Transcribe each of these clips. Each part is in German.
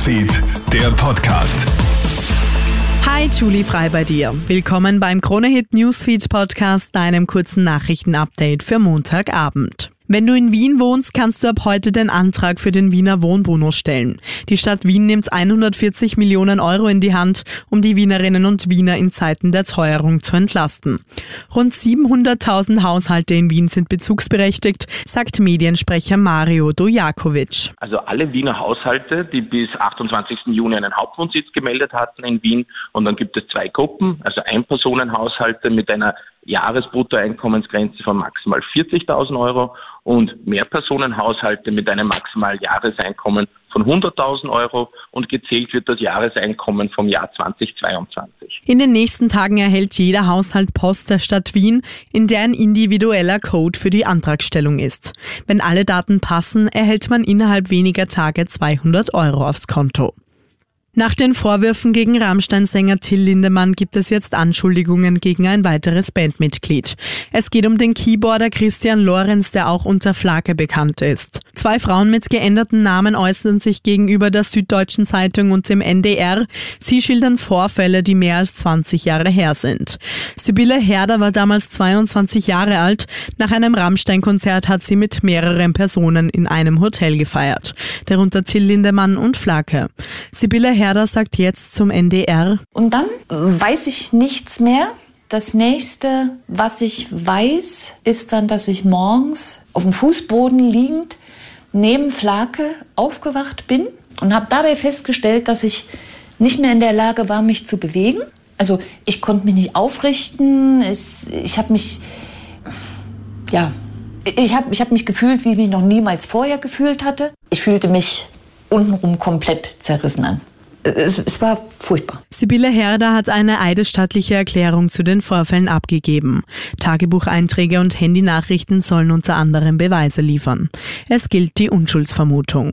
Newsfeed, der Podcast. Hi, Julie Frei bei dir. Willkommen beim Kronehit Newsfeed Podcast, deinem kurzen Nachrichtenupdate für Montagabend. Wenn du in Wien wohnst, kannst du ab heute den Antrag für den Wiener Wohnbonus stellen. Die Stadt Wien nimmt 140 Millionen Euro in die Hand, um die Wienerinnen und Wiener in Zeiten der Teuerung zu entlasten. Rund 700.000 Haushalte in Wien sind bezugsberechtigt, sagt Mediensprecher Mario Dojakovic. Also alle Wiener Haushalte, die bis 28. Juni einen Hauptwohnsitz gemeldet hatten in Wien. Und dann gibt es zwei Gruppen, also Einpersonenhaushalte mit einer Jahresbruttoeinkommensgrenze von maximal 40.000 Euro und Mehrpersonenhaushalte mit einem maximalen Jahreseinkommen von 100.000 Euro und gezählt wird das Jahreseinkommen vom Jahr 2022. In den nächsten Tagen erhält jeder Haushalt Post der Stadt Wien, in der ein individueller Code für die Antragstellung ist. Wenn alle Daten passen, erhält man innerhalb weniger Tage 200 Euro aufs Konto. Nach den Vorwürfen gegen Rammstein-Sänger Till Lindemann gibt es jetzt Anschuldigungen gegen ein weiteres Bandmitglied. Es geht um den Keyboarder Christian Lorenz, der auch unter Flake bekannt ist. Zwei Frauen mit geänderten Namen äußern sich gegenüber der Süddeutschen Zeitung und dem NDR. Sie schildern Vorfälle, die mehr als 20 Jahre her sind. Sibylle Herder war damals 22 Jahre alt. Nach einem Rammstein-Konzert hat sie mit mehreren Personen in einem Hotel gefeiert, darunter Till Lindemann und Flake. Sibylle Herder sagt jetzt zum NDR. Und dann weiß ich nichts mehr. Das nächste, was ich weiß, ist dann, dass ich morgens auf dem Fußboden liegend neben Flake aufgewacht bin und habe dabei festgestellt, dass ich nicht mehr in der Lage war, mich zu bewegen. Also ich konnte mich nicht aufrichten. Ich, ich habe mich, ja, ich habe ich hab mich gefühlt, wie ich mich noch niemals vorher gefühlt hatte. Ich fühlte mich untenrum komplett zerrissen an es, es, war furchtbar. Sibylle Herder hat eine eidesstattliche Erklärung zu den Vorfällen abgegeben. Tagebucheinträge und Handynachrichten sollen unter anderem Beweise liefern. Es gilt die Unschuldsvermutung.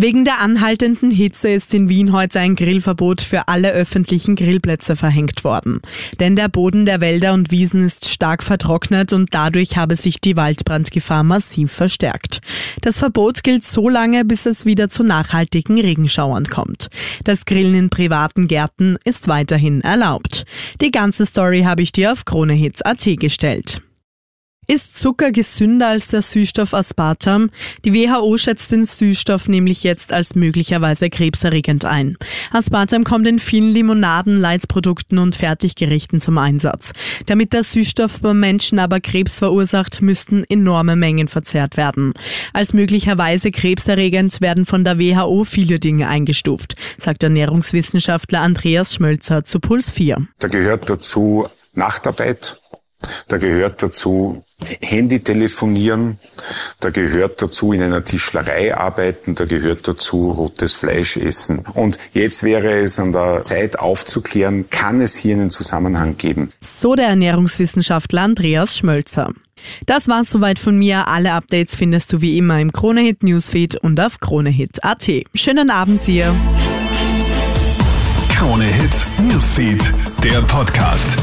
Wegen der anhaltenden Hitze ist in Wien heute ein Grillverbot für alle öffentlichen Grillplätze verhängt worden. Denn der Boden der Wälder und Wiesen ist stark vertrocknet und dadurch habe sich die Waldbrandgefahr massiv verstärkt. Das Verbot gilt so lange, bis es wieder zu nachhaltigen Regenschauern kommt. Das Grillen in privaten Gärten ist weiterhin erlaubt. Die ganze Story habe ich dir auf KroneHits.at gestellt. Ist Zucker gesünder als der Süßstoff Aspartam? Die WHO schätzt den Süßstoff nämlich jetzt als möglicherweise krebserregend ein. Aspartam kommt in vielen Limonaden, Leitprodukten und Fertiggerichten zum Einsatz. Damit der Süßstoff beim Menschen aber Krebs verursacht, müssten enorme Mengen verzehrt werden. Als möglicherweise krebserregend werden von der WHO viele Dinge eingestuft, sagt Ernährungswissenschaftler Andreas Schmölzer zu Puls 4. Da gehört dazu Nachtarbeit, da gehört dazu Handy telefonieren, da gehört dazu in einer Tischlerei arbeiten, da gehört dazu rotes Fleisch essen. Und jetzt wäre es an der Zeit aufzuklären, kann es hier einen Zusammenhang geben? So der Ernährungswissenschaftler Andreas Schmölzer. Das war's soweit von mir. Alle Updates findest du wie immer im Kronehit Newsfeed und auf kronehit.at. Schönen Abend dir. Kronehit Newsfeed, der Podcast.